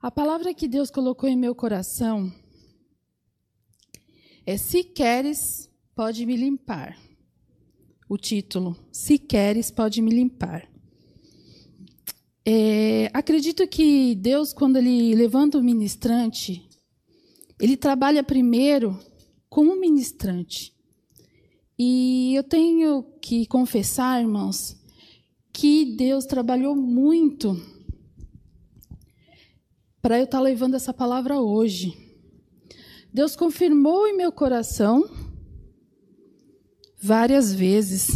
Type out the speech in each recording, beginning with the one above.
A palavra que Deus colocou em meu coração é: Se queres, pode me limpar. O título: Se queres, pode me limpar. É, acredito que Deus, quando Ele levanta o ministrante, Ele trabalha primeiro como ministrante. E eu tenho que confessar, irmãos, que Deus trabalhou muito para eu estar tá levando essa palavra hoje. Deus confirmou em meu coração várias vezes.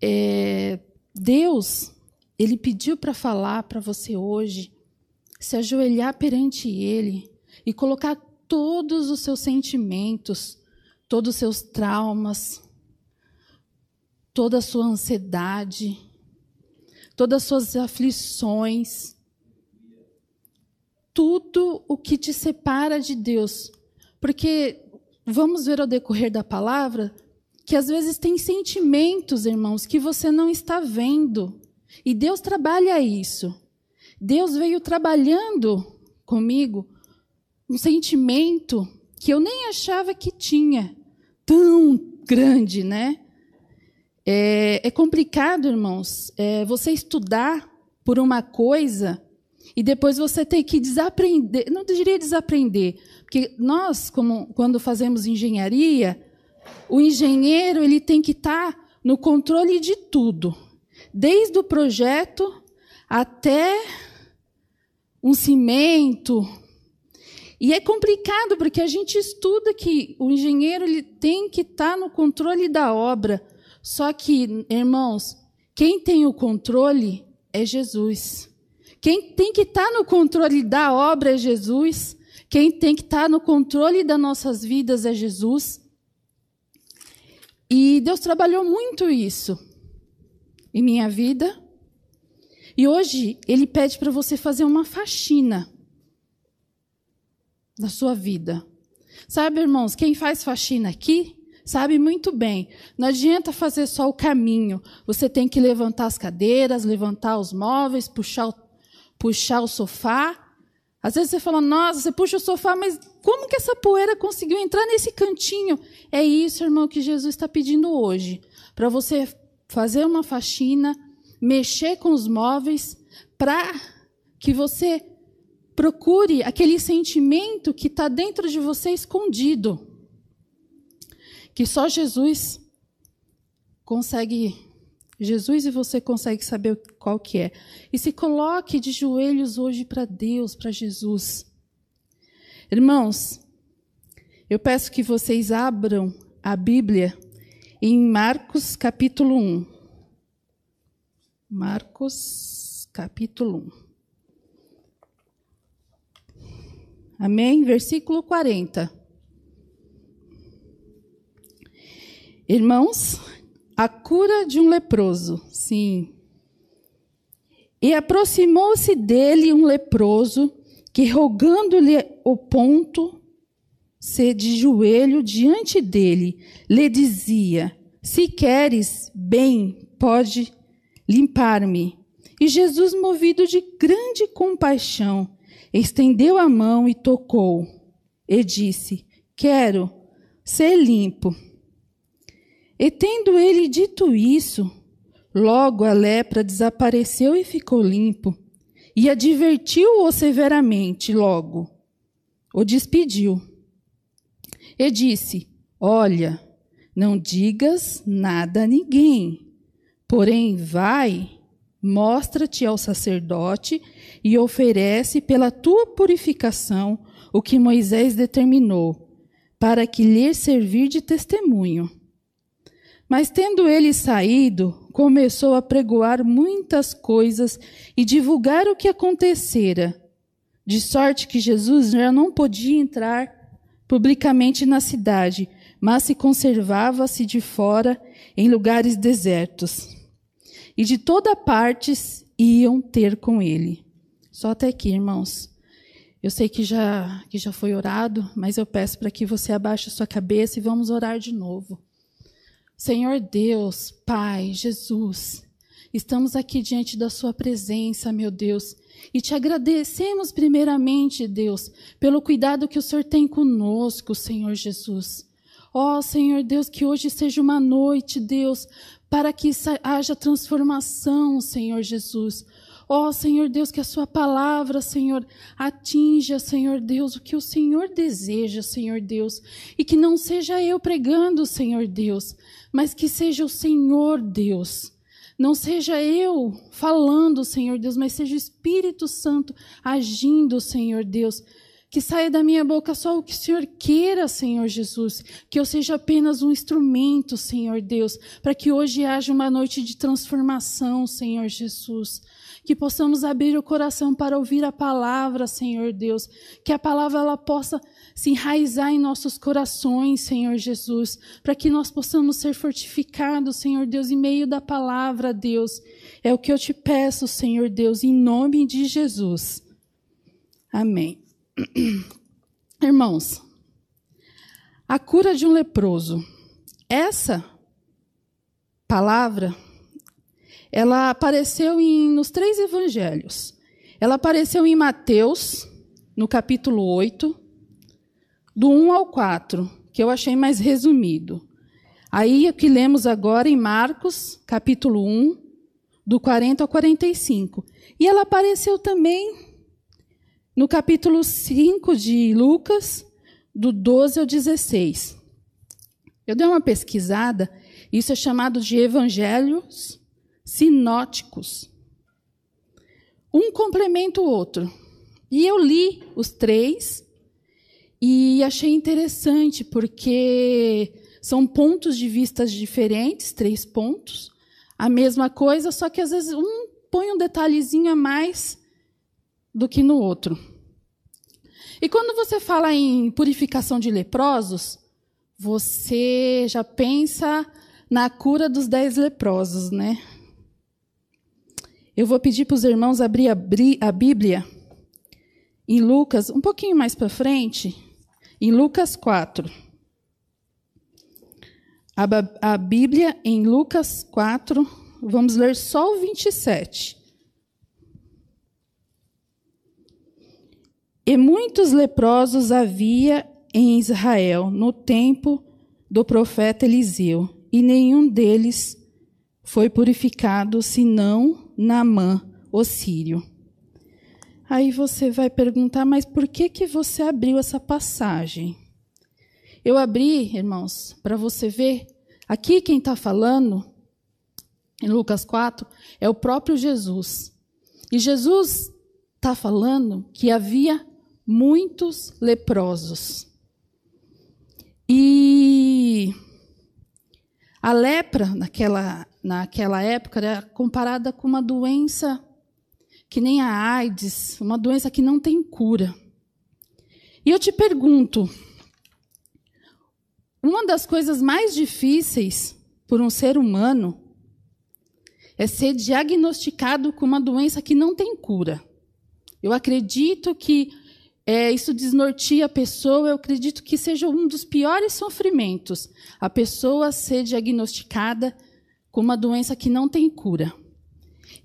É, Deus, Ele pediu para falar para você hoje, se ajoelhar perante Ele e colocar todos os seus sentimentos, todos os seus traumas, toda a sua ansiedade, todas as suas aflições, tudo o que te separa de Deus. Porque vamos ver ao decorrer da palavra que às vezes tem sentimentos, irmãos, que você não está vendo. E Deus trabalha isso. Deus veio trabalhando comigo um sentimento que eu nem achava que tinha, tão grande, né? É, é complicado, irmãos, é, você estudar por uma coisa e depois você tem que desaprender. Não diria desaprender, porque nós, como, quando fazemos engenharia, o engenheiro ele tem que estar tá no controle de tudo, desde o projeto até um cimento. E é complicado porque a gente estuda que o engenheiro ele tem que estar tá no controle da obra. Só que, irmãos, quem tem o controle é Jesus. Quem tem que estar tá no controle da obra é Jesus. Quem tem que estar no controle das nossas vidas é Jesus. E Deus trabalhou muito isso em minha vida. E hoje Ele pede para você fazer uma faxina na sua vida. Sabe, irmãos, quem faz faxina aqui sabe muito bem. Não adianta fazer só o caminho. Você tem que levantar as cadeiras, levantar os móveis, puxar o, puxar o sofá. Às vezes você fala, nossa, você puxa o sofá, mas como que essa poeira conseguiu entrar nesse cantinho? É isso, irmão, que Jesus está pedindo hoje. Para você fazer uma faxina, mexer com os móveis, para que você procure aquele sentimento que está dentro de você escondido. Que só Jesus consegue Jesus e você consegue saber qual que é. E se coloque de joelhos hoje para Deus, para Jesus. Irmãos, eu peço que vocês abram a Bíblia em Marcos capítulo 1. Marcos capítulo 1. Amém? Versículo 40. Irmãos, a cura de um leproso. Sim. E aproximou-se dele um leproso que, rogando-lhe o ponto, se de joelho diante dele, lhe dizia: Se queres, bem, pode limpar-me. E Jesus, movido de grande compaixão, estendeu a mão e tocou, e disse: Quero ser limpo. E tendo ele dito isso, logo a lepra desapareceu e ficou limpo e advertiu-o severamente logo. O despediu. E disse: Olha, não digas nada a ninguém, porém vai, mostra-te ao sacerdote e oferece pela tua purificação o que Moisés determinou, para que lhe servir de testemunho. Mas tendo ele saído, começou a pregoar muitas coisas e divulgar o que acontecera, de sorte que Jesus já não podia entrar publicamente na cidade, mas se conservava-se de fora em lugares desertos. E de toda parte iam ter com ele. Só até aqui, irmãos. Eu sei que já, que já foi orado, mas eu peço para que você abaixe a sua cabeça e vamos orar de novo. Senhor Deus, Pai, Jesus, Estamos aqui diante da Sua presença, meu Deus, e te agradecemos primeiramente, Deus, pelo cuidado que o Senhor tem conosco, Senhor Jesus. Ó oh, Senhor Deus, que hoje seja uma noite, Deus, para que haja transformação, Senhor Jesus. Ó oh, Senhor Deus, que a Sua palavra, Senhor, atinja, Senhor Deus, o que o Senhor deseja, Senhor Deus. E que não seja eu pregando, Senhor Deus, mas que seja o Senhor Deus. Não seja eu falando, Senhor Deus, mas seja o Espírito Santo agindo, Senhor Deus. Que saia da minha boca só o que o Senhor queira, Senhor Jesus. Que eu seja apenas um instrumento, Senhor Deus, para que hoje haja uma noite de transformação, Senhor Jesus que possamos abrir o coração para ouvir a palavra, Senhor Deus, que a palavra ela possa se enraizar em nossos corações, Senhor Jesus, para que nós possamos ser fortificados, Senhor Deus, em meio da palavra, Deus. É o que eu te peço, Senhor Deus, em nome de Jesus. Amém. Irmãos, a cura de um leproso. Essa palavra ela apareceu em, nos três evangelhos. Ela apareceu em Mateus, no capítulo 8, do 1 ao 4, que eu achei mais resumido. Aí o que lemos agora em Marcos, capítulo 1, do 40 ao 45. E ela apareceu também no capítulo 5 de Lucas, do 12 ao 16. Eu dei uma pesquisada, isso é chamado de evangelhos sinóticos. Um complementa o outro. E eu li os três e achei interessante, porque são pontos de vistas diferentes, três pontos, a mesma coisa, só que às vezes um põe um detalhezinho a mais do que no outro. E quando você fala em purificação de leprosos, você já pensa na cura dos dez leprosos, né? Eu vou pedir para os irmãos abrir a Bíblia em Lucas, um pouquinho mais para frente, em Lucas 4. A Bíblia em Lucas 4, vamos ler só o 27. E muitos leprosos havia em Israel no tempo do profeta Eliseu, e nenhum deles foi purificado senão Naamã, o sírio. Aí você vai perguntar, mas por que, que você abriu essa passagem? Eu abri, irmãos, para você ver. Aqui quem está falando, em Lucas 4, é o próprio Jesus. E Jesus está falando que havia muitos leprosos. E a lepra, naquela naquela época era comparada com uma doença que nem a AIDS, uma doença que não tem cura. E eu te pergunto, uma das coisas mais difíceis por um ser humano é ser diagnosticado com uma doença que não tem cura. Eu acredito que é, isso desnortia a pessoa, eu acredito que seja um dos piores sofrimentos a pessoa ser diagnosticada com uma doença que não tem cura.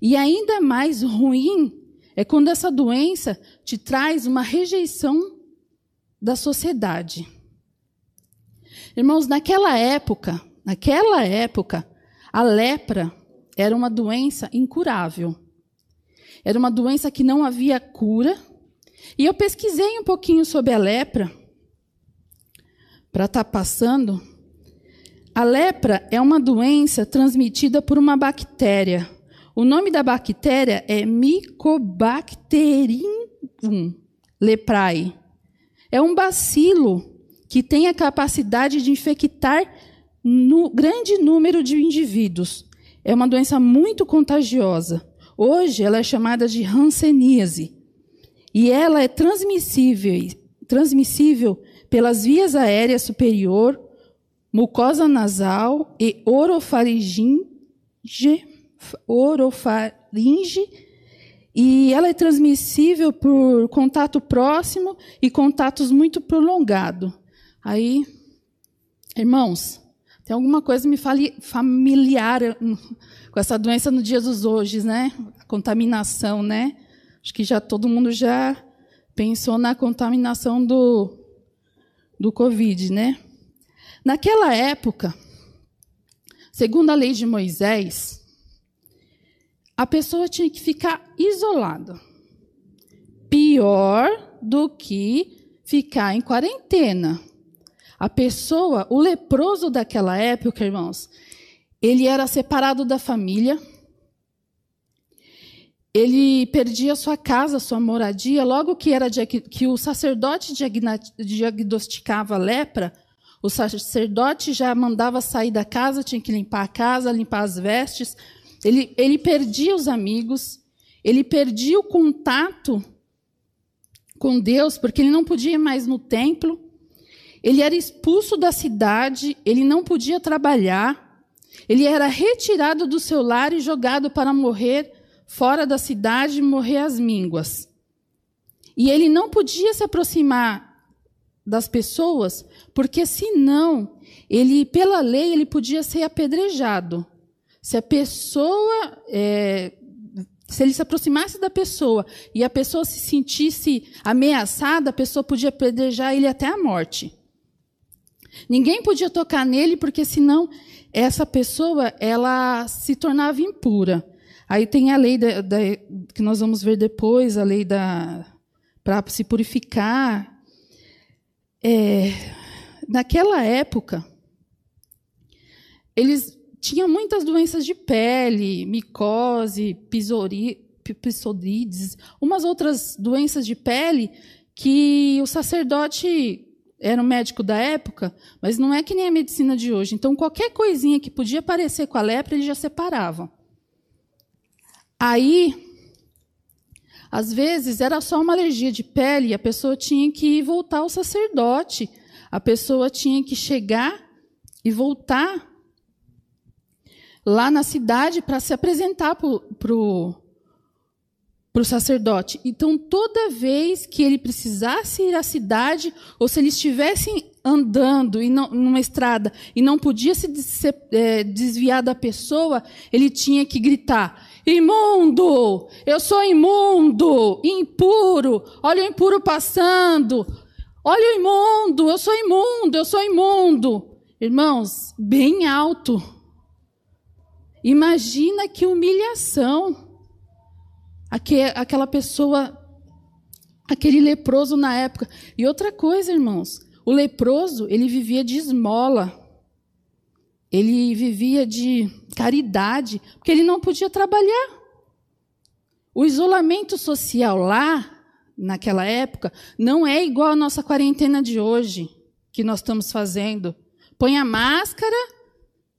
E ainda mais ruim é quando essa doença te traz uma rejeição da sociedade. Irmãos, naquela época, naquela época, a lepra era uma doença incurável. Era uma doença que não havia cura. E eu pesquisei um pouquinho sobre a lepra para estar tá passando a lepra é uma doença transmitida por uma bactéria. O nome da bactéria é Mycobacterium leprae. É um bacilo que tem a capacidade de infectar no grande número de indivíduos. É uma doença muito contagiosa. Hoje ela é chamada de hanseníase. E ela é transmissível, transmissível pelas vias aéreas superior, mucosa nasal e orofaringe, orofaringe e ela é transmissível por contato próximo e contatos muito prolongados. Aí, irmãos, Tem alguma coisa me familiar com essa doença no dia dos hoje, né? contaminação, né? Acho que já todo mundo já pensou na contaminação do, do Covid, né? Naquela época, segundo a lei de Moisés, a pessoa tinha que ficar isolada. Pior do que ficar em quarentena. A pessoa, o leproso daquela época, irmãos, ele era separado da família, ele perdia sua casa, sua moradia. Logo que era que o sacerdote diagnosticava lepra, o sacerdote já mandava sair da casa, tinha que limpar a casa, limpar as vestes. Ele, ele perdia os amigos, ele perdia o contato com Deus, porque ele não podia ir mais no templo. Ele era expulso da cidade, ele não podia trabalhar, ele era retirado do seu lar e jogado para morrer fora da cidade morrer às mínguas. E ele não podia se aproximar das pessoas, porque senão ele, pela lei, ele podia ser apedrejado. Se a pessoa, é, se ele se aproximasse da pessoa e a pessoa se sentisse ameaçada, a pessoa podia apedrejar ele até a morte. Ninguém podia tocar nele, porque senão essa pessoa ela se tornava impura. Aí tem a lei da, da, que nós vamos ver depois, a lei da para se purificar. É, naquela época, eles tinham muitas doenças de pele, micose, psoríades, umas outras doenças de pele que o sacerdote era um médico da época, mas não é que nem a medicina de hoje. Então, qualquer coisinha que podia parecer com a lepra, eles já separavam. Aí, às vezes, era só uma alergia de pele e a pessoa tinha que voltar ao sacerdote. A pessoa tinha que chegar e voltar lá na cidade para se apresentar para o sacerdote. Então, toda vez que ele precisasse ir à cidade, ou se eles estivessem andando e não, numa estrada e não podia se é, desviar da pessoa, ele tinha que gritar: imundo! Eu sou imundo! Impuro! Olha o impuro passando! Olha o imundo! Eu sou imundo! Eu sou imundo! Irmãos, bem alto. Imagina que humilhação aquela pessoa, aquele leproso na época. E outra coisa, irmãos, o leproso, ele vivia de esmola. Ele vivia de caridade, porque ele não podia trabalhar. O isolamento social lá, naquela época, não é igual à nossa quarentena de hoje, que nós estamos fazendo. Põe a máscara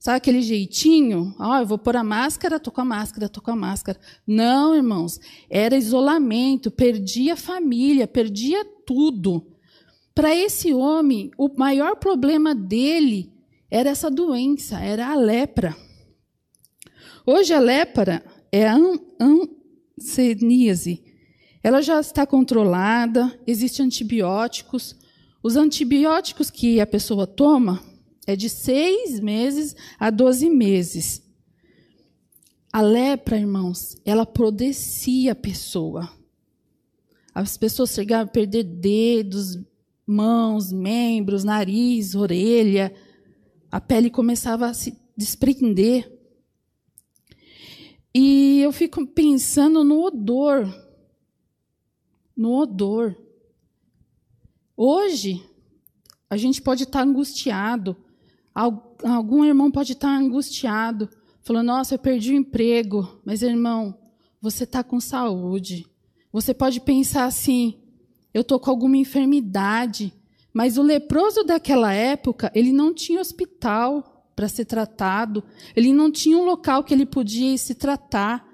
Sabe aquele jeitinho? Ó, oh, eu vou pôr a máscara, tô com a máscara, tô com a máscara. Não, irmãos, era isolamento, perdia a família, perdia tudo. Para esse homem, o maior problema dele era essa doença, era a lepra. Hoje a lepra é a anseníase. Ela já está controlada, existem antibióticos. Os antibióticos que a pessoa toma é de seis meses a doze meses. A lepra, irmãos, ela prodecia a pessoa. As pessoas chegavam a perder dedos, mãos, membros, nariz, orelha. A pele começava a se desprender. E eu fico pensando no odor. No odor. Hoje, a gente pode estar angustiado, Algum irmão pode estar angustiado, falando: Nossa, eu perdi o emprego. Mas, irmão, você está com saúde. Você pode pensar assim: Eu estou com alguma enfermidade. Mas o leproso daquela época, ele não tinha hospital para ser tratado, ele não tinha um local que ele podia se tratar.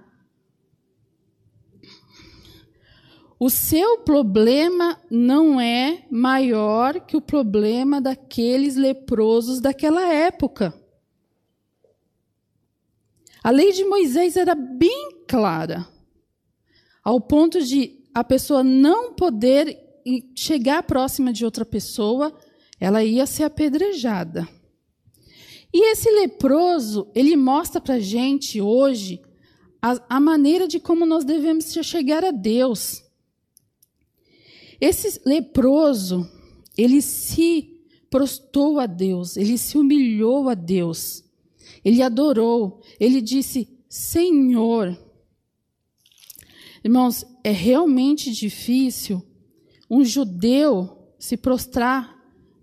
O seu problema não é maior que o problema daqueles leprosos daquela época. A lei de Moisés era bem clara, ao ponto de a pessoa não poder chegar próxima de outra pessoa, ela ia ser apedrejada. E esse leproso, ele mostra para gente hoje a, a maneira de como nós devemos chegar a Deus. Esse leproso, ele se prostou a Deus, ele se humilhou a Deus, ele adorou, ele disse: Senhor. Irmãos, é realmente difícil um judeu se prostrar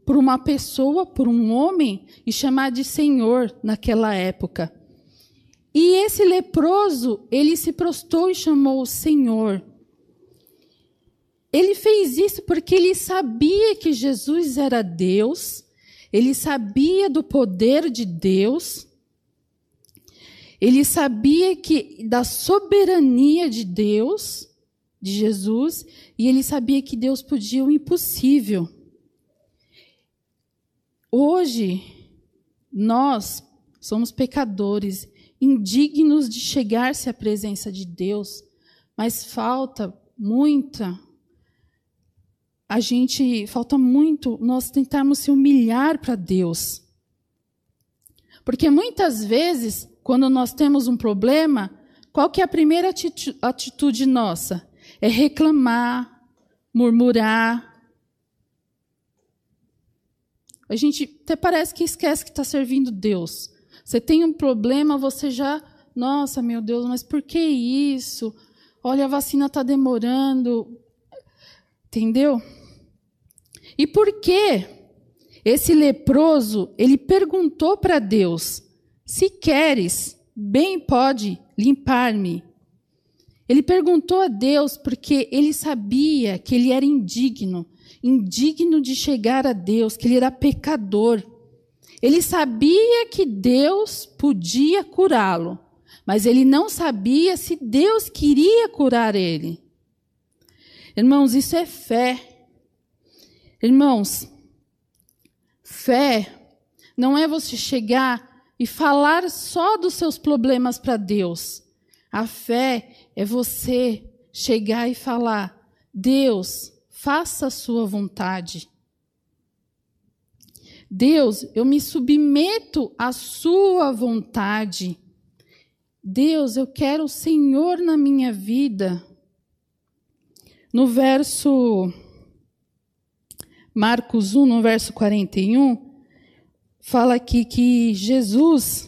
por uma pessoa, por um homem, e chamar de Senhor naquela época. E esse leproso, ele se prostou e chamou o Senhor. Ele fez isso porque ele sabia que Jesus era Deus, ele sabia do poder de Deus, ele sabia que da soberania de Deus, de Jesus, e ele sabia que Deus podia o impossível. Hoje, nós somos pecadores, indignos de chegar-se à presença de Deus, mas falta muita a gente falta muito nós tentarmos se humilhar para Deus. Porque muitas vezes, quando nós temos um problema, qual que é a primeira atitude nossa? É reclamar, murmurar. A gente até parece que esquece que está servindo Deus. Você tem um problema, você já, nossa, meu Deus, mas por que isso? Olha, a vacina está demorando. Entendeu? E por que esse leproso, ele perguntou para Deus: "Se queres, bem pode limpar-me". Ele perguntou a Deus porque ele sabia que ele era indigno, indigno de chegar a Deus, que ele era pecador. Ele sabia que Deus podia curá-lo, mas ele não sabia se Deus queria curar ele. Irmãos, isso é fé. Irmãos, fé não é você chegar e falar só dos seus problemas para Deus. A fé é você chegar e falar: Deus, faça a sua vontade. Deus, eu me submeto à sua vontade. Deus, eu quero o Senhor na minha vida. No verso Marcos 1, no verso 41, fala aqui que Jesus,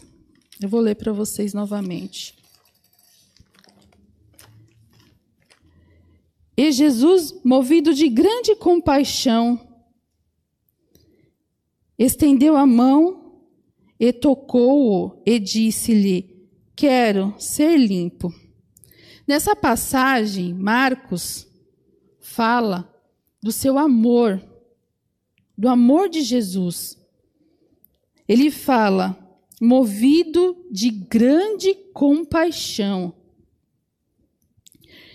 eu vou ler para vocês novamente. E Jesus, movido de grande compaixão, estendeu a mão e tocou-o e disse-lhe: Quero ser limpo. Nessa passagem, Marcos fala do seu amor do amor de Jesus. Ele fala, movido de grande compaixão.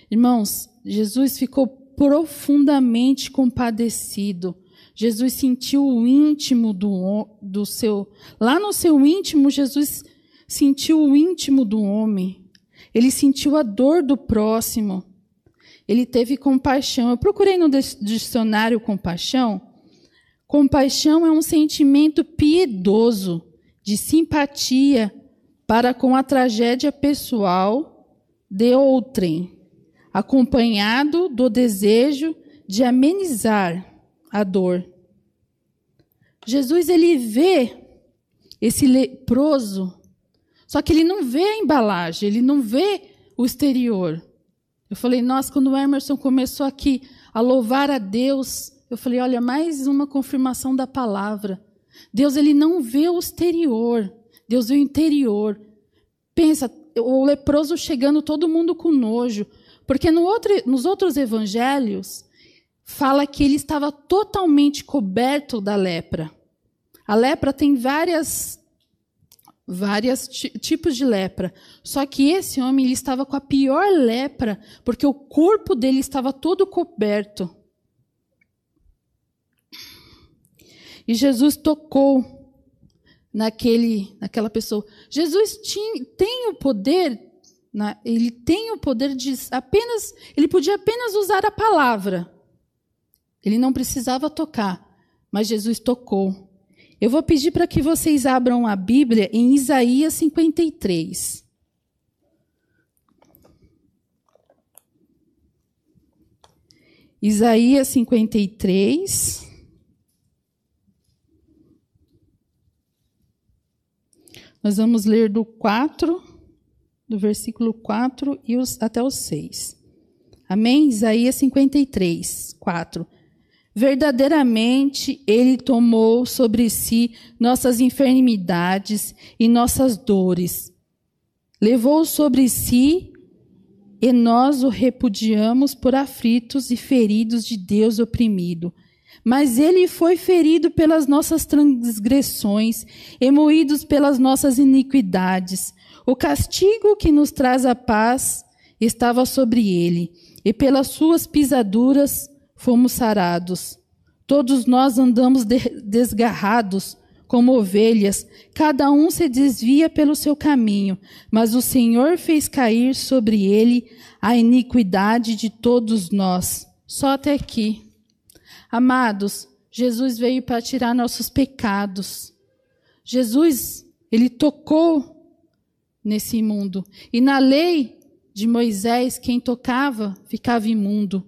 Irmãos, Jesus ficou profundamente compadecido. Jesus sentiu o íntimo do, do seu. Lá no seu íntimo, Jesus sentiu o íntimo do homem. Ele sentiu a dor do próximo. Ele teve compaixão. Eu procurei no dicionário compaixão. Compaixão é um sentimento piedoso de simpatia para com a tragédia pessoal de outrem, acompanhado do desejo de amenizar a dor. Jesus ele vê esse leproso, só que ele não vê a embalagem, ele não vê o exterior. Eu falei, nossa, quando o Emerson começou aqui a louvar a Deus, eu falei, olha, mais uma confirmação da palavra. Deus ele não vê o exterior, Deus vê o interior. Pensa, o leproso chegando todo mundo com nojo, porque no outro, nos outros evangelhos fala que ele estava totalmente coberto da lepra. A lepra tem várias vários tipos de lepra. Só que esse homem ele estava com a pior lepra, porque o corpo dele estava todo coberto. E Jesus tocou naquele, naquela pessoa. Jesus tinha, tem o poder? Ele tem o poder de apenas, ele podia apenas usar a palavra. Ele não precisava tocar, mas Jesus tocou. Eu vou pedir para que vocês abram a Bíblia em Isaías 53. Isaías 53. Nós vamos ler do 4, do versículo 4 e os, até o 6. Amém? Isaías 53, 4. Verdadeiramente ele tomou sobre si nossas enfermidades e nossas dores. Levou sobre si e nós o repudiamos por aflitos e feridos de Deus oprimido. Mas ele foi ferido pelas nossas transgressões e moídos pelas nossas iniquidades. O castigo que nos traz a paz estava sobre ele, e pelas suas pisaduras fomos sarados. Todos nós andamos de desgarrados como ovelhas, cada um se desvia pelo seu caminho, mas o Senhor fez cair sobre ele a iniquidade de todos nós. Só até aqui. Amados, Jesus veio para tirar nossos pecados. Jesus, ele tocou nesse mundo. E na lei de Moisés, quem tocava ficava imundo.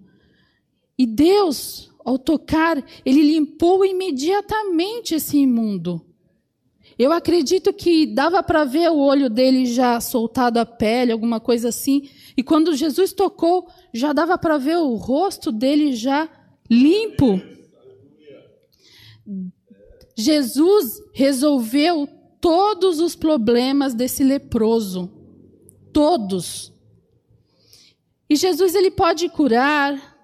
E Deus, ao tocar, ele limpou imediatamente esse imundo. Eu acredito que dava para ver o olho dele já soltado a pele, alguma coisa assim. E quando Jesus tocou, já dava para ver o rosto dele já limpo. Jesus resolveu todos os problemas desse leproso. Todos. E Jesus ele pode curar,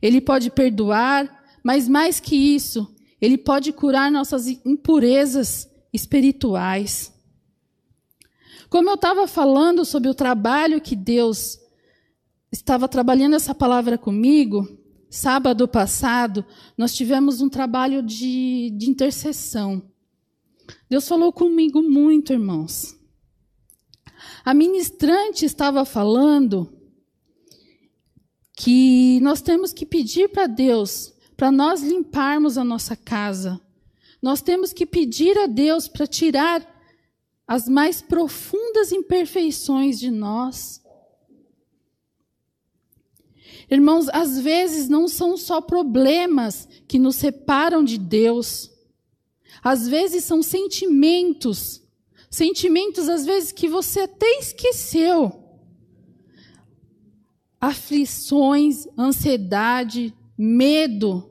ele pode perdoar, mas mais que isso, ele pode curar nossas impurezas espirituais. Como eu estava falando sobre o trabalho que Deus estava trabalhando essa palavra comigo, sábado passado, nós tivemos um trabalho de, de intercessão. Deus falou comigo muito, irmãos. A ministrante estava falando que nós temos que pedir para Deus para nós limparmos a nossa casa. Nós temos que pedir a Deus para tirar as mais profundas imperfeições de nós. Irmãos, às vezes não são só problemas que nos separam de Deus. Às vezes são sentimentos. Sentimentos, às vezes, que você até esqueceu aflições, ansiedade, medo,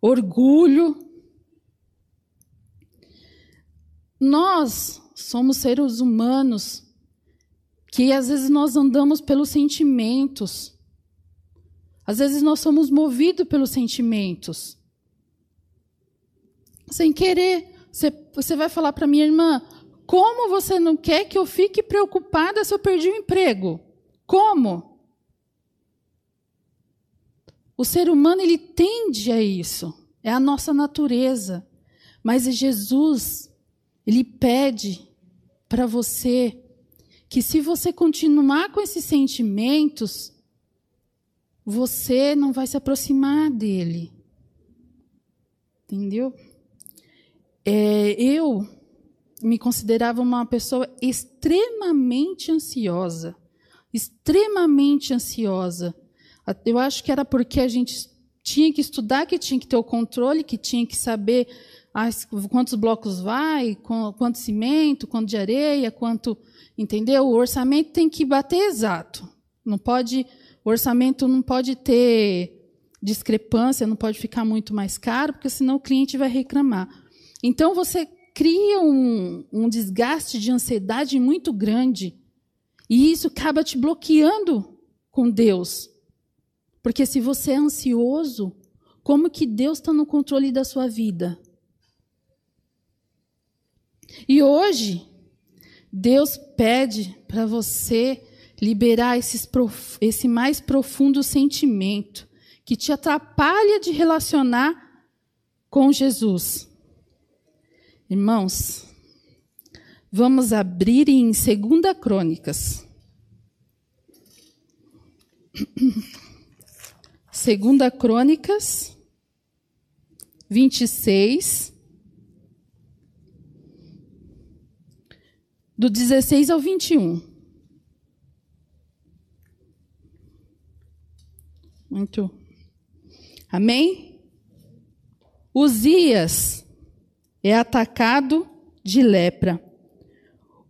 orgulho. Nós somos seres humanos que às vezes nós andamos pelos sentimentos. Às vezes nós somos movidos pelos sentimentos. Sem querer, você, você vai falar para minha irmã: como você não quer que eu fique preocupada se eu perdi o emprego? Como? O ser humano ele tende a isso, é a nossa natureza. Mas Jesus, ele pede para você que se você continuar com esses sentimentos, você não vai se aproximar dele. Entendeu? É, eu me considerava uma pessoa extremamente ansiosa, extremamente ansiosa. Eu acho que era porque a gente tinha que estudar, que tinha que ter o controle, que tinha que saber as, quantos blocos vai, quanto cimento, quanto de areia, quanto. Entendeu? O orçamento tem que bater exato. Não pode. O orçamento não pode ter discrepância, não pode ficar muito mais caro, porque senão o cliente vai reclamar. Então você cria um, um desgaste de ansiedade muito grande. E isso acaba te bloqueando com Deus. Porque se você é ansioso, como que Deus está no controle da sua vida? E hoje, Deus pede para você liberar prof... esse mais profundo sentimento que te atrapalha de relacionar com Jesus. Irmãos, vamos abrir em 2 Crônicas. Segunda Crônicas 26 do 16 ao 21. Muito. Amém? Uzias é atacado de lepra.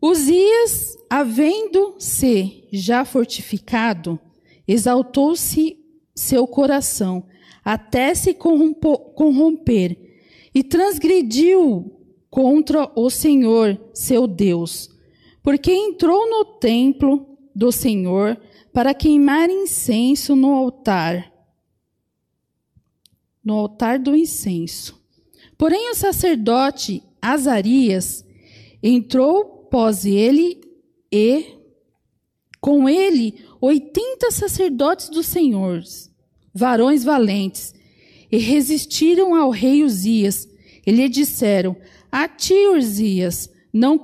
Uzias, havendo-se já fortificado, exaltou-se seu coração até se corromper e transgrediu contra o Senhor, seu Deus, porque entrou no templo do Senhor para queimar incenso no altar, no altar do incenso. Porém, o sacerdote Azarias entrou pós ele e com ele oitenta sacerdotes do Senhor, varões valentes, e resistiram ao rei Uzias. E lhe disseram: A ti, Uzias, não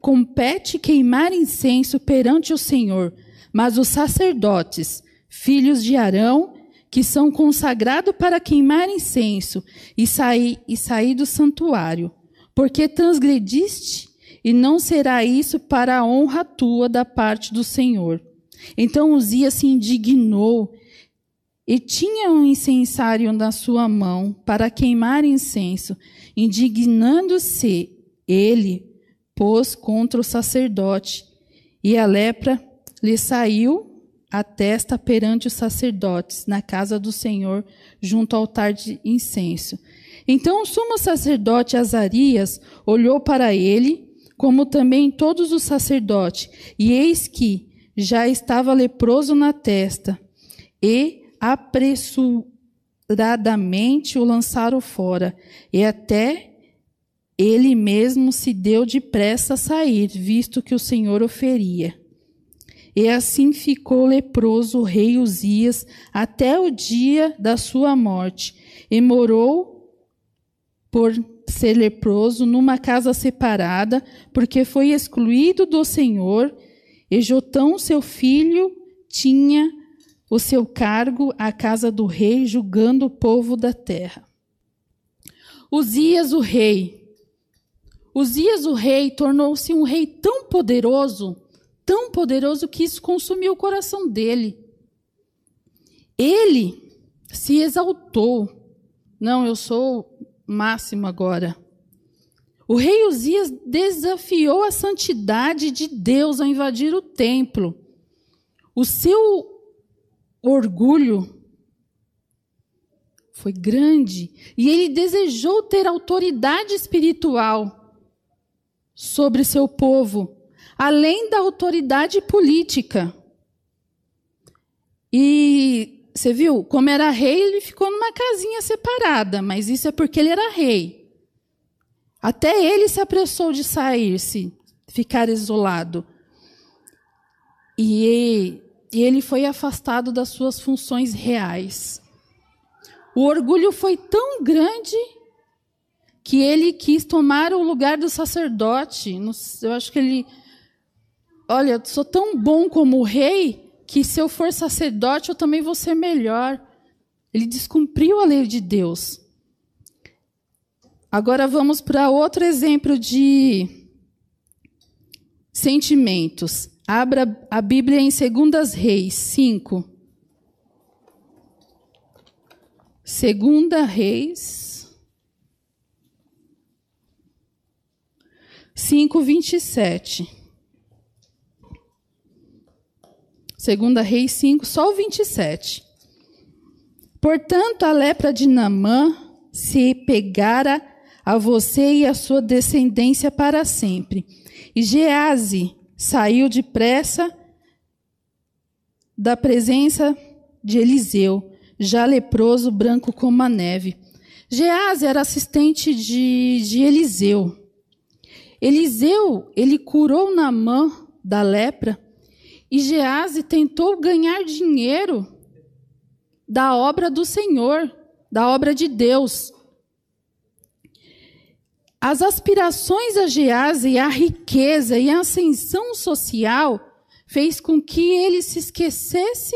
compete queimar incenso perante o Senhor, mas os sacerdotes, filhos de Arão, que são consagrados para queimar incenso e sair, e sair do santuário. Porque transgrediste, e não será isso para a honra tua da parte do Senhor. Então Uzias se indignou e tinha um incensário na sua mão para queimar incenso. Indignando-se, ele pôs contra o sacerdote, e a lepra lhe saiu a testa perante os sacerdotes na casa do Senhor, junto ao altar de incenso. Então o sumo sacerdote Azarias olhou para ele, como também todos os sacerdotes, e eis que já estava leproso na testa, e apressuradamente o lançaram fora, e até ele mesmo se deu depressa a sair, visto que o Senhor oferia. E assim ficou leproso o rei Uzias até o dia da sua morte, e morou por ser leproso numa casa separada, porque foi excluído do Senhor, e Jotão, seu filho, tinha o seu cargo à casa do rei, julgando o povo da terra. Uzias, o rei. Uzias, o rei, tornou-se um rei tão poderoso tão poderoso que isso consumiu o coração dele. Ele se exaltou. Não, eu sou máximo agora. O rei Uzias desafiou a santidade de Deus a invadir o templo. O seu orgulho foi grande e ele desejou ter autoridade espiritual sobre seu povo além da autoridade política. E você viu, como era rei, ele ficou numa casinha separada, mas isso é porque ele era rei. Até ele se apressou de sair-se, ficar isolado. E ele foi afastado das suas funções reais. O orgulho foi tão grande que ele quis tomar o lugar do sacerdote. Eu acho que ele olha, sou tão bom como o rei que se eu for sacerdote eu também vou ser melhor. Ele descumpriu a lei de Deus. Agora vamos para outro exemplo de sentimentos. Abra a Bíblia em 2 Reis 5. 2 Reis 5, 27. Segunda Reis 5, só o 27. Portanto, a lepra de Namã se pegara a você e a sua descendência para sempre. E Gease saiu depressa da presença de Eliseu, já leproso, branco como a neve. Gease era assistente de, de Eliseu. Eliseu, ele curou Namã da lepra e Gease tentou ganhar dinheiro da obra do Senhor, da obra de Deus. As aspirações a Gease a riqueza e a ascensão social fez com que ele se esquecesse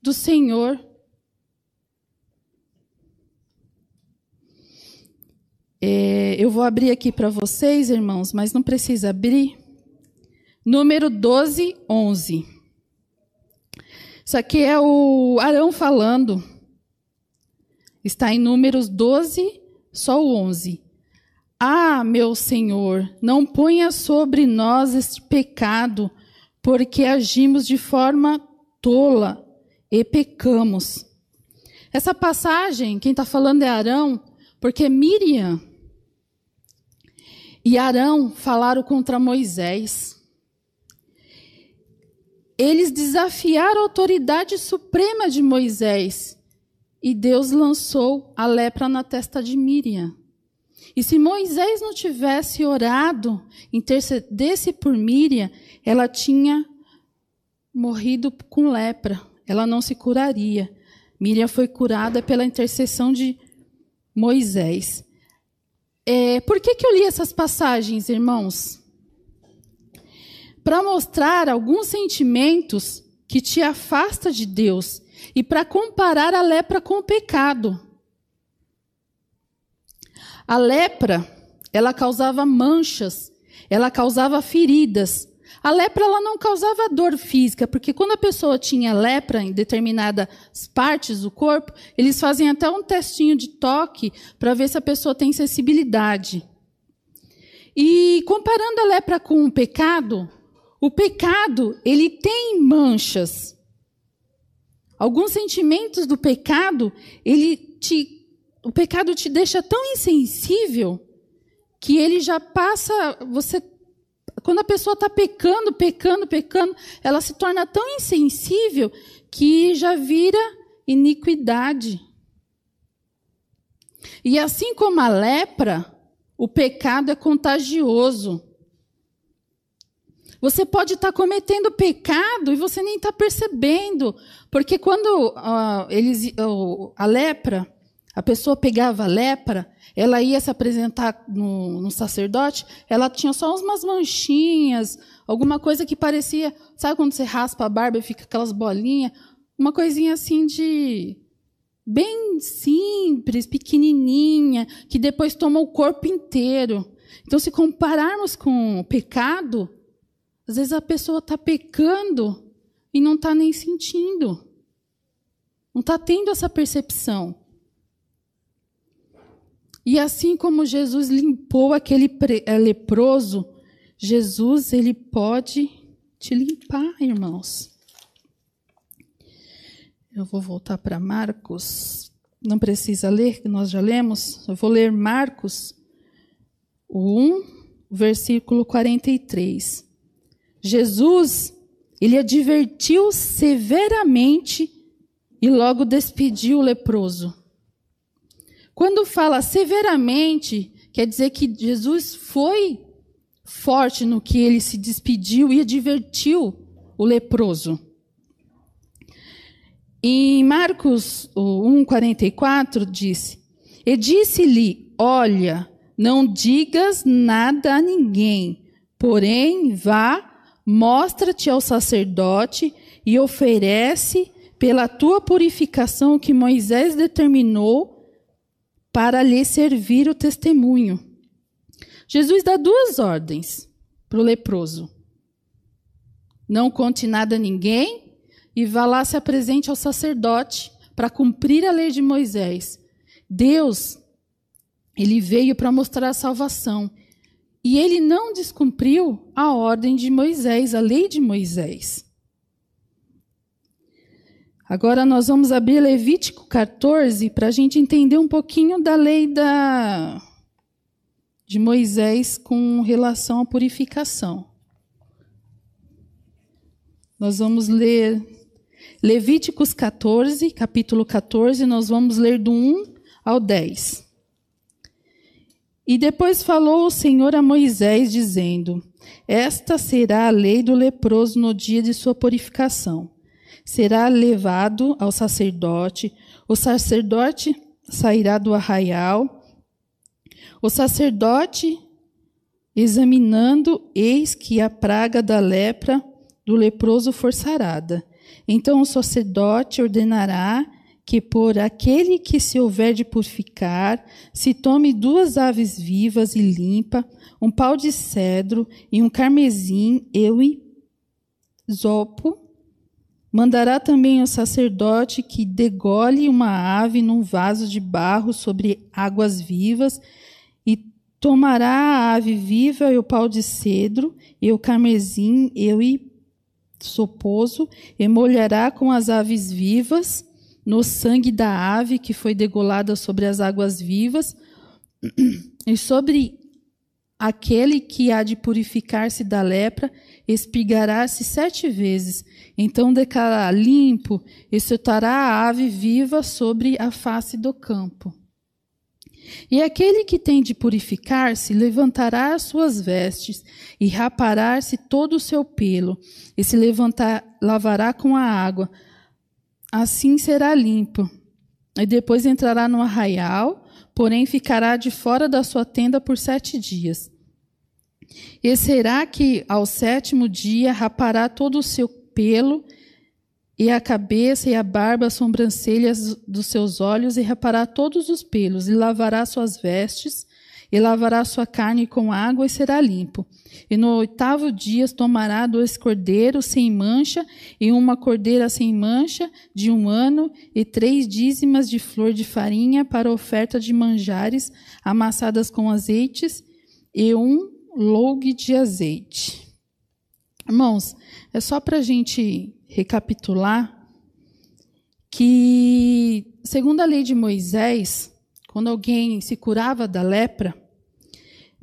do Senhor. É, eu vou abrir aqui para vocês, irmãos, mas não precisa abrir. Número 12, 11. Isso aqui é o Arão falando. Está em Números 12, só o 11. Ah, meu Senhor, não ponha sobre nós este pecado, porque agimos de forma tola e pecamos. Essa passagem, quem está falando é Arão, porque Miriam e Arão falaram contra Moisés. Eles desafiaram a autoridade suprema de Moisés. E Deus lançou a lepra na testa de Miriam. E se Moisés não tivesse orado, intercedesse por Miriam, ela tinha morrido com lepra. Ela não se curaria. Miriam foi curada pela intercessão de Moisés. É, por que, que eu li essas passagens, irmãos? Para mostrar alguns sentimentos que te afasta de Deus e para comparar a lepra com o pecado. A lepra, ela causava manchas, ela causava feridas. A lepra ela não causava dor física, porque quando a pessoa tinha lepra em determinadas partes do corpo, eles fazem até um testinho de toque para ver se a pessoa tem sensibilidade. E comparando a lepra com o pecado, o pecado, ele tem manchas. Alguns sentimentos do pecado, ele te o pecado te deixa tão insensível que ele já passa. Você, quando a pessoa está pecando, pecando, pecando, ela se torna tão insensível que já vira iniquidade. E assim como a lepra, o pecado é contagioso. Você pode estar tá cometendo pecado e você nem está percebendo, porque quando uh, eles, uh, a lepra a pessoa pegava lepra, ela ia se apresentar no, no, sacerdote, ela tinha só umas manchinhas, alguma coisa que parecia. Sabe quando você raspa a barba e fica aquelas bolinhas? Uma coisinha assim de. bem simples, pequenininha, que depois toma o corpo inteiro. Então, se compararmos com o pecado, às vezes a pessoa está pecando e não está nem sentindo. Não está tendo essa percepção. E assim como Jesus limpou aquele eh, leproso, Jesus ele pode te limpar, irmãos. Eu vou voltar para Marcos. Não precisa ler, que nós já lemos. Eu vou ler Marcos 1, versículo 43. Jesus, ele advertiu severamente e logo despediu o leproso. Quando fala severamente, quer dizer que Jesus foi forte no que ele se despediu e advertiu o leproso. Em Marcos 1,44 disse: E disse-lhe: Olha, não digas nada a ninguém, porém vá, mostra-te ao sacerdote e oferece pela tua purificação que Moisés determinou para lhe servir o testemunho. Jesus dá duas ordens para o leproso: não conte nada a ninguém e vá lá se apresente ao sacerdote para cumprir a lei de Moisés. Deus, ele veio para mostrar a salvação. E ele não descumpriu a ordem de Moisés, a lei de Moisés. Agora nós vamos abrir Levítico 14 para a gente entender um pouquinho da lei da, de Moisés com relação à purificação. Nós vamos ler Levíticos 14, capítulo 14, nós vamos ler do 1 ao 10. E depois falou o Senhor a Moisés, dizendo: Esta será a lei do leproso no dia de sua purificação será levado ao sacerdote, o sacerdote sairá do arraial, o sacerdote, examinando, eis que a praga da lepra do leproso for sarada. Então o sacerdote ordenará que por aquele que se houver de purificar, se tome duas aves vivas e limpa, um pau de cedro e um carmesim, eu e zopo. Mandará também o sacerdote que degole uma ave num vaso de barro sobre águas vivas, e tomará a ave viva e o pau de cedro, e o carmesim, eu e soposo, e molhará com as aves vivas no sangue da ave que foi degolada sobre as águas vivas, e sobre aquele que há de purificar-se da lepra, espigará-se sete vezes. Então declarará limpo, e soltará a ave viva sobre a face do campo. E aquele que tem de purificar-se levantará as suas vestes e rapará-se todo o seu pelo, e se levantar, lavará com a água, assim será limpo. E depois entrará no arraial, porém ficará de fora da sua tenda por sete dias. E será que ao sétimo dia rapará todo o seu pelo, e a cabeça e a barba, as sobrancelhas dos seus olhos, e rapará todos os pelos, e lavará suas vestes, e lavará sua carne com água, e será limpo. E no oitavo dia tomará dois cordeiros sem mancha, e uma cordeira sem mancha, de um ano, e três dízimas de flor de farinha para oferta de manjares amassadas com azeites, e um logue de azeite. Irmãos, é só para a gente recapitular que, segundo a lei de Moisés, quando alguém se curava da lepra,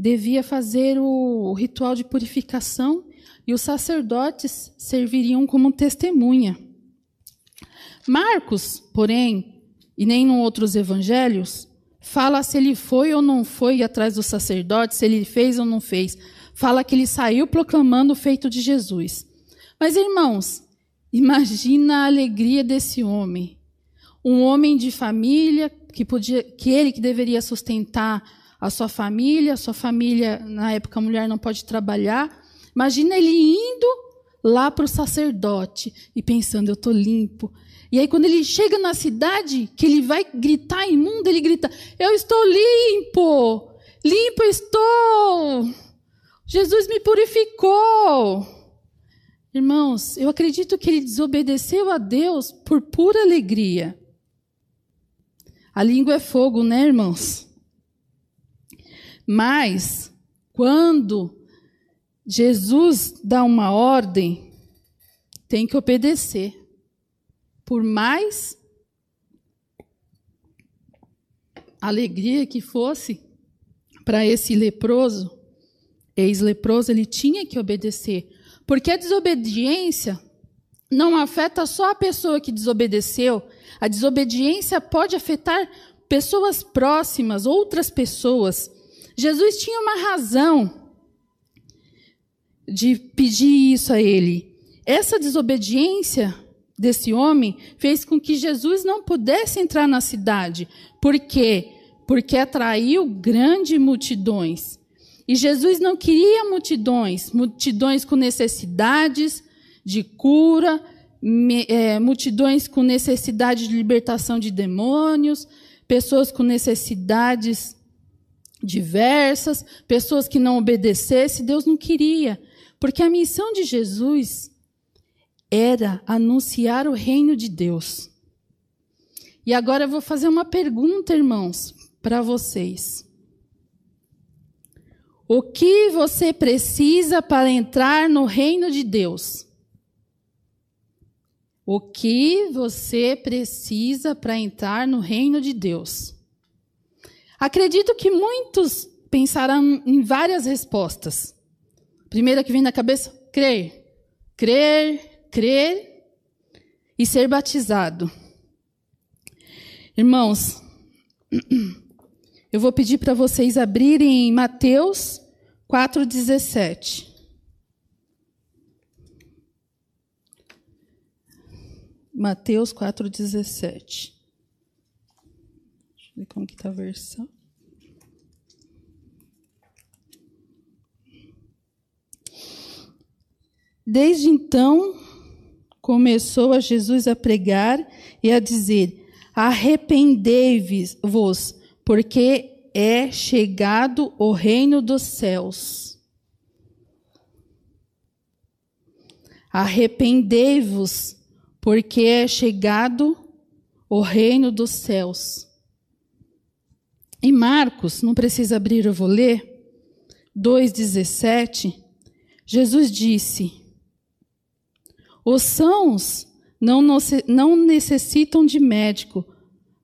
devia fazer o ritual de purificação e os sacerdotes serviriam como testemunha. Marcos, porém, e nem em outros evangelhos, fala se ele foi ou não foi atrás do sacerdote, se ele fez ou não fez. Fala que ele saiu proclamando o feito de Jesus. Mas, irmãos, imagina a alegria desse homem. Um homem de família, que, podia, que ele que deveria sustentar a sua família, a sua família, na época a mulher não pode trabalhar. Imagina ele indo lá para o sacerdote e pensando, eu estou limpo, e aí, quando ele chega na cidade, que ele vai gritar imundo, ele grita: Eu estou limpo! Limpo estou! Jesus me purificou! Irmãos, eu acredito que ele desobedeceu a Deus por pura alegria. A língua é fogo, né, irmãos? Mas, quando Jesus dá uma ordem, tem que obedecer por mais alegria que fosse para esse leproso, ex-leproso, ele tinha que obedecer. Porque a desobediência não afeta só a pessoa que desobedeceu, a desobediência pode afetar pessoas próximas, outras pessoas. Jesus tinha uma razão de pedir isso a ele. Essa desobediência desse homem fez com que Jesus não pudesse entrar na cidade. Por quê? Porque atraiu grandes multidões. E Jesus não queria multidões, multidões com necessidades de cura, é, multidões com necessidade de libertação de demônios, pessoas com necessidades diversas, pessoas que não obedecessem. Deus não queria. Porque a missão de Jesus era anunciar o reino de Deus. E agora eu vou fazer uma pergunta, irmãos, para vocês. O que você precisa para entrar no reino de Deus? O que você precisa para entrar no reino de Deus? Acredito que muitos pensarão em várias respostas. Primeira que vem na cabeça: crer. Crer, crer e ser batizado. Irmãos, eu vou pedir para vocês abrirem Mateus 4,17. Mateus 4,17. Deixa eu ver como que está a versão. Desde então, começou a Jesus a pregar e a dizer: Arrependei-vos, porque é chegado o reino dos céus. Arrependei-vos, porque é chegado o reino dos céus. Em Marcos, não precisa abrir, eu vou ler, 2,17, Jesus disse: Os sãos não, não necessitam de médico,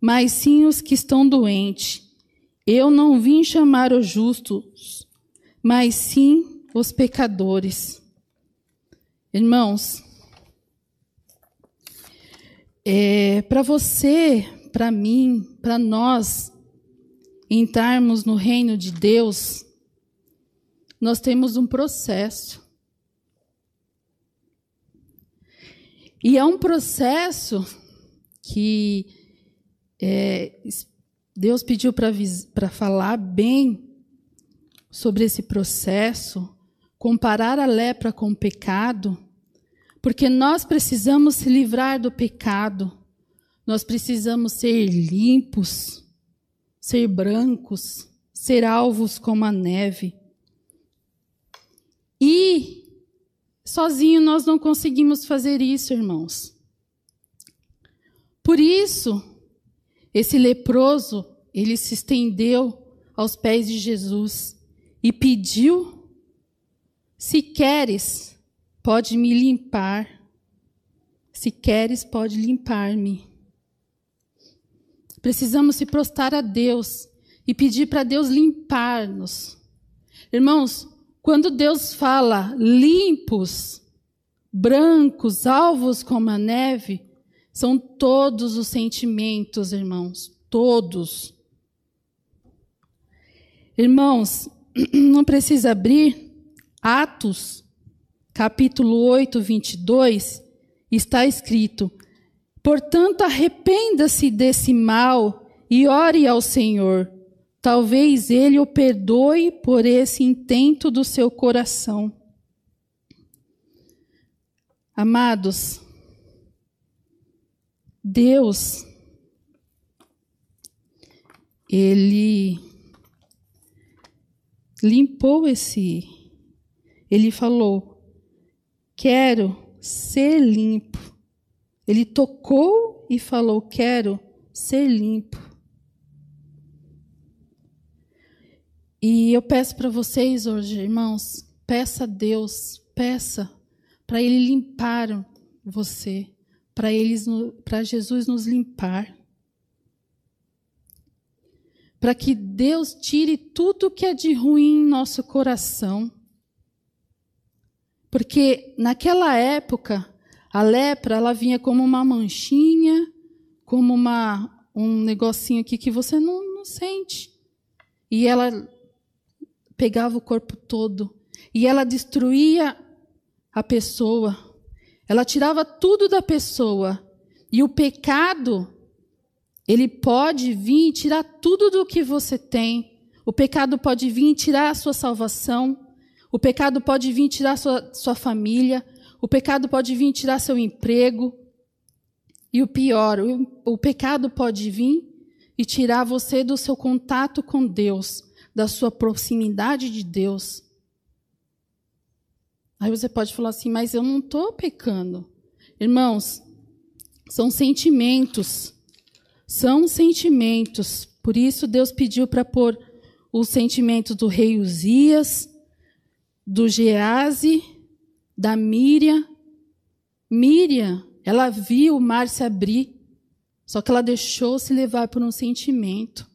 mas sim os que estão doentes. Eu não vim chamar os justos, mas sim os pecadores. Irmãos, é, para você, para mim, para nós entrarmos no reino de Deus, nós temos um processo. E é um processo que é, Deus pediu para falar bem sobre esse processo, comparar a lepra com o pecado porque nós precisamos se livrar do pecado, nós precisamos ser limpos, ser brancos, ser alvos como a neve. E sozinho nós não conseguimos fazer isso, irmãos. Por isso, esse leproso, ele se estendeu aos pés de Jesus e pediu: Se queres, pode me limpar. Se queres, pode limpar-me. Precisamos se prostrar a Deus e pedir para Deus limpar-nos. Irmãos, quando Deus fala limpos, brancos, alvos como a neve, são todos os sentimentos, irmãos, todos. Irmãos, não precisa abrir Atos capítulo 8, 22, está escrito: Portanto, arrependa-se desse mal e ore ao Senhor. Talvez ele o perdoe por esse intento do seu coração. Amados, Deus, Ele limpou esse. Ele falou: Quero ser limpo. Ele tocou e falou: Quero ser limpo. E eu peço para vocês hoje, irmãos, peça a Deus, peça para Ele limpar você, para para Jesus nos limpar, para que Deus tire tudo que é de ruim em nosso coração porque naquela época, a lepra ela vinha como uma manchinha, como uma, um negocinho aqui que você não, não sente. E ela pegava o corpo todo. E ela destruía a pessoa. Ela tirava tudo da pessoa. E o pecado, ele pode vir e tirar tudo do que você tem. O pecado pode vir e tirar a sua salvação. O pecado pode vir tirar sua, sua família, o pecado pode vir tirar seu emprego. E o pior, o, pecado pode vir e tirar você do seu contato com Deus, da sua proximidade de Deus. Aí você pode falar assim, mas eu não estou pecando. Irmãos, são sentimentos. São sentimentos. Por isso Deus pediu para pôr os sentimentos do rei Uzias, do Gease, da Miriam. Miriam, ela viu o mar se abrir, só que ela deixou se levar por um sentimento.